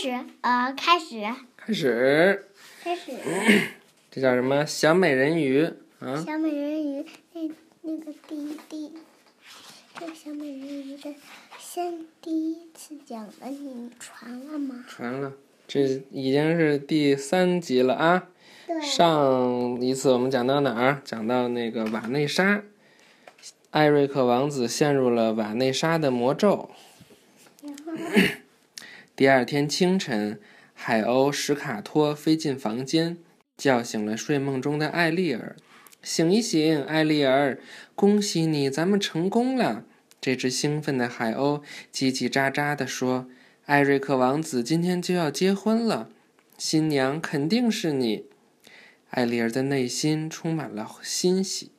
始，呃，开始，开始。开始。这叫什么？小美人鱼啊？小美人鱼，那那个第第，这个小美人鱼的先第一次讲的，你传了吗？传了，这已经是第三集了啊。对。上一次我们讲到哪儿？讲到那个瓦内莎，艾瑞克王子陷入了瓦内莎的魔咒。然后。第二天清晨，海鸥史卡托飞进房间，叫醒了睡梦中的艾丽儿。“醒一醒，艾丽儿！恭喜你，咱们成功了！”这只兴奋的海鸥叽叽喳喳地说：“艾瑞克王子今天就要结婚了，新娘肯定是你。”艾丽儿的内心充满了欣喜，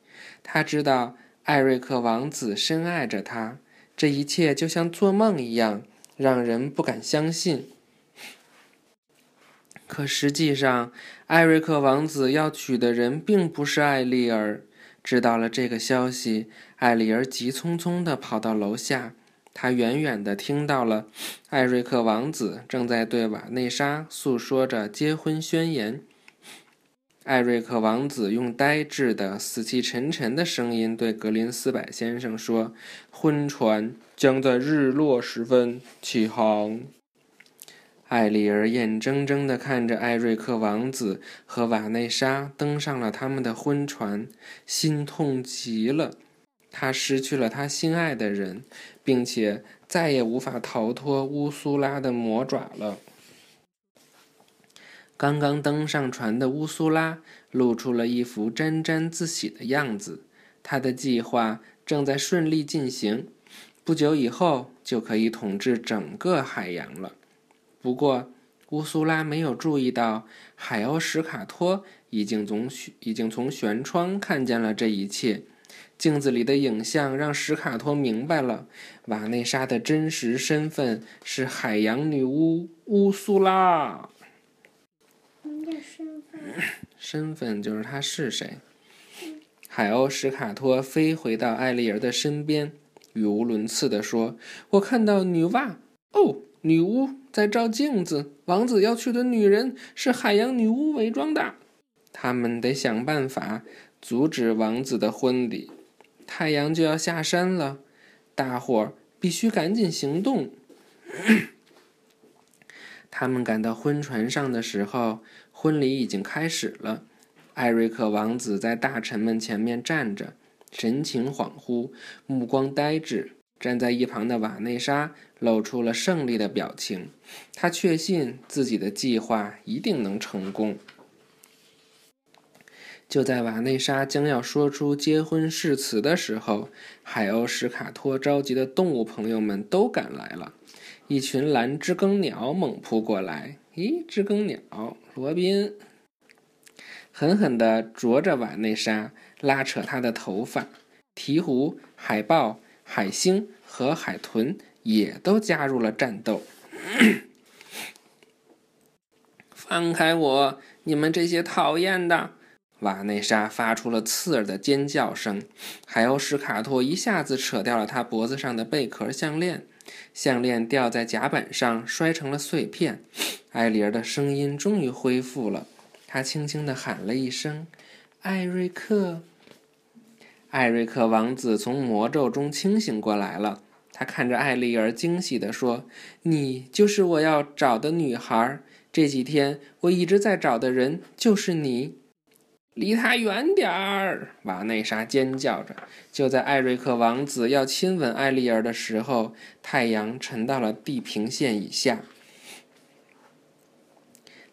她知道艾瑞克王子深爱着她，这一切就像做梦一样。让人不敢相信。可实际上，艾瑞克王子要娶的人并不是艾丽儿。知道了这个消息，艾丽儿急匆匆地跑到楼下。她远远地听到了艾瑞克王子正在对瓦内莎诉说着结婚宣言。艾瑞克王子用呆滞的、死气沉沉的声音对格林斯柏先生说：“婚船将在日落时分起航。”艾丽儿眼睁睁地看着艾瑞克王子和瓦内莎登上了他们的婚船，心痛极了。他失去了他心爱的人，并且再也无法逃脱乌苏拉的魔爪了。刚刚登上船的乌苏拉露出了一副沾沾自喜的样子。他的计划正在顺利进行，不久以后就可以统治整个海洋了。不过，乌苏拉没有注意到，海鸥史卡托已经从已经从舷窗看见了这一切。镜子里的影像让史卡托明白了，瓦内莎的真实身份是海洋女巫乌苏拉。身份，身份就是他是谁。海鸥史卡托飞回到艾丽儿的身边，语无伦次地说：“我看到女娲，哦，女巫在照镜子。王子要去的女人是海洋女巫伪装的。他们得想办法阻止王子的婚礼。太阳就要下山了，大伙儿必须赶紧行动。”他们赶到婚船上的时候，婚礼已经开始了。艾瑞克王子在大臣们前面站着，神情恍惚，目光呆滞。站在一旁的瓦内莎露出了胜利的表情，她确信自己的计划一定能成功。就在瓦内莎将要说出结婚誓词的时候，海鸥史卡托召集的动物朋友们都赶来了。一群蓝知更鸟猛扑过来，咦，知更鸟罗宾狠狠地啄着瓦内莎，拉扯她的头发。鹈鹕、海豹、海星和海豚也都加入了战斗。放开我，你们这些讨厌的！瓦内莎发出了刺耳的尖叫声。海鸥史卡托一下子扯掉了他脖子上的贝壳项链。项链掉在甲板上，摔成了碎片。艾丽儿的声音终于恢复了，她轻轻地喊了一声：“艾瑞克！”艾瑞克王子从魔咒中清醒过来了，他看着艾丽儿，惊喜地说：“你就是我要找的女孩。这几天我一直在找的人就是你。”离他远点儿！瓦内莎尖叫着。就在艾瑞克王子要亲吻艾丽儿的时候，太阳沉到了地平线以下。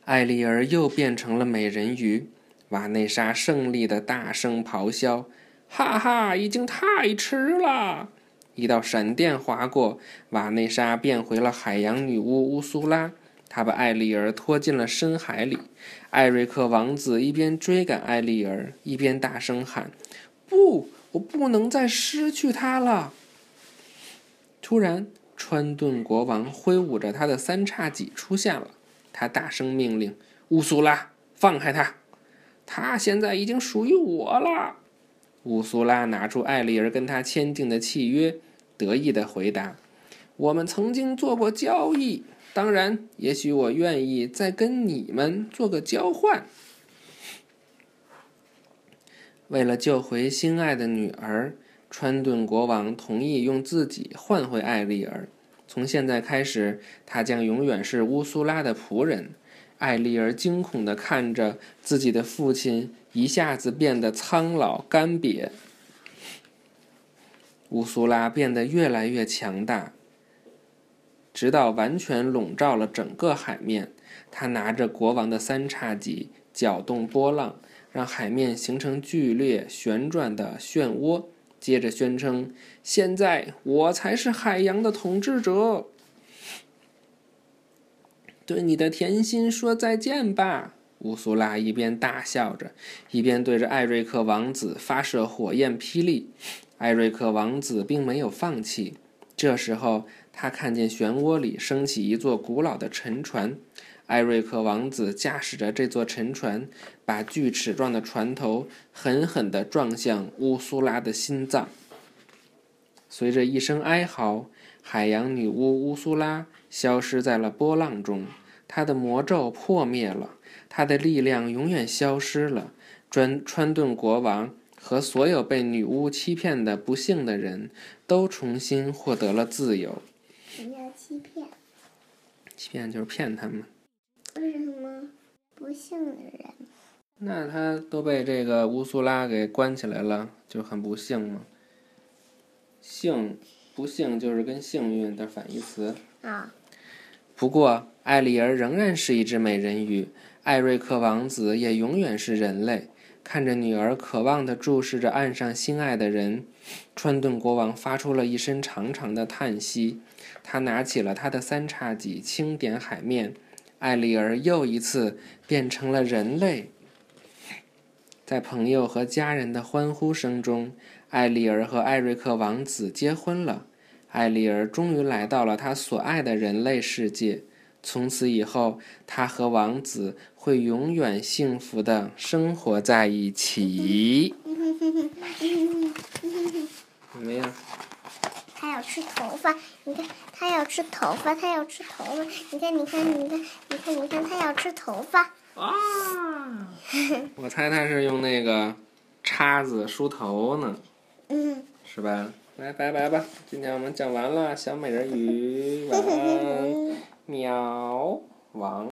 艾丽儿又变成了美人鱼。瓦内莎胜利的大声咆哮：“哈哈，已经太迟了！”一道闪电划过，瓦内莎变回了海洋女巫乌苏拉。他把艾丽儿拖进了深海里。艾瑞克王子一边追赶艾丽儿，一边大声喊：“不，我不能再失去她了！”突然，川顿国王挥舞着他的三叉戟出现了。他大声命令：“乌苏拉，放开他！他现在已经属于我了。”乌苏拉拿出艾丽儿跟他签订的契约，得意地回答：“我们曾经做过交易。”当然，也许我愿意再跟你们做个交换。为了救回心爱的女儿，川顿国王同意用自己换回艾丽儿。从现在开始，他将永远是乌苏拉的仆人。艾丽儿惊恐地看着自己的父亲一下子变得苍老干瘪。乌苏拉变得越来越强大，直到完全笼罩了整个海面。他拿着国王的三叉戟，搅动波浪。让海面形成剧烈旋转的漩涡，接着宣称：“现在我才是海洋的统治者。”对你的甜心说再见吧！乌苏拉一边大笑着，一边对着艾瑞克王子发射火焰霹雳。艾瑞克王子并没有放弃。这时候，他看见漩涡里升起一座古老的沉船。艾瑞克王子驾驶着这座沉船，把锯齿状的船头狠狠地撞向乌苏拉的心脏。随着一声哀嚎，海洋女巫乌苏拉消失在了波浪中，她的魔咒破灭了，她的力量永远消失了。专川顿国王和所有被女巫欺骗的不幸的人都重新获得了自由。什么叫欺骗？欺骗就是骗他们。为什么不幸的人？那他都被这个乌苏拉给关起来了，就很不幸吗？幸，不幸就是跟幸运的反义词。啊。不过，艾丽儿仍然是一只美人鱼，艾瑞克王子也永远是人类。看着女儿渴望地注视着岸上心爱的人，川顿国王发出了一声长长的叹息。他拿起了他的三叉戟，轻点海面。艾丽儿又一次变成了人类，在朋友和家人的欢呼声中，艾丽儿和艾瑞克王子结婚了。艾丽儿终于来到了她所爱的人类世界，从此以后，她和王子会永远幸福的生活在一起。怎么样？他要吃头发，你看，他要吃头发，他要吃头发，你看，你看，你看，你看，你看，他要吃头发。啊！我猜他是用那个叉子梳头呢。嗯。是吧？来，拜拜吧！今天我们讲完了，小美人鱼，晚安，喵，王。